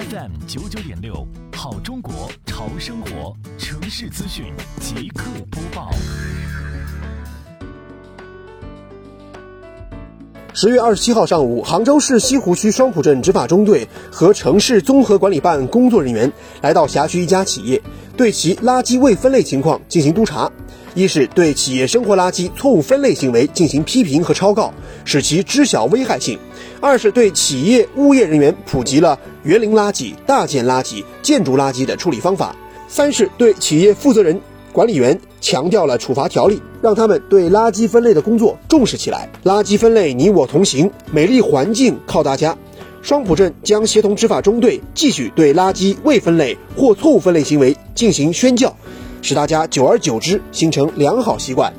FM 九九点六，好中国潮生活，城市资讯即刻播报。十月二十七号上午，杭州市西湖区双浦镇执法中队和城市综合管理办工作人员来到辖区一家企业，对其垃圾未分类情况进行督查。一是对企业生活垃圾错误分类行为进行批评和抄告，使其知晓危害性；二是对企业物业人员普及了园林垃圾、大件垃圾、建筑垃圾的处理方法；三是对企业负责人、管理员强调了处罚条例，让他们对垃圾分类的工作重视起来。垃圾分类你我同行，美丽环境靠大家。双浦镇将协同执法中队继续对垃圾未分类或错误分类行为进行宣教。使大家久而久之形成良好习惯。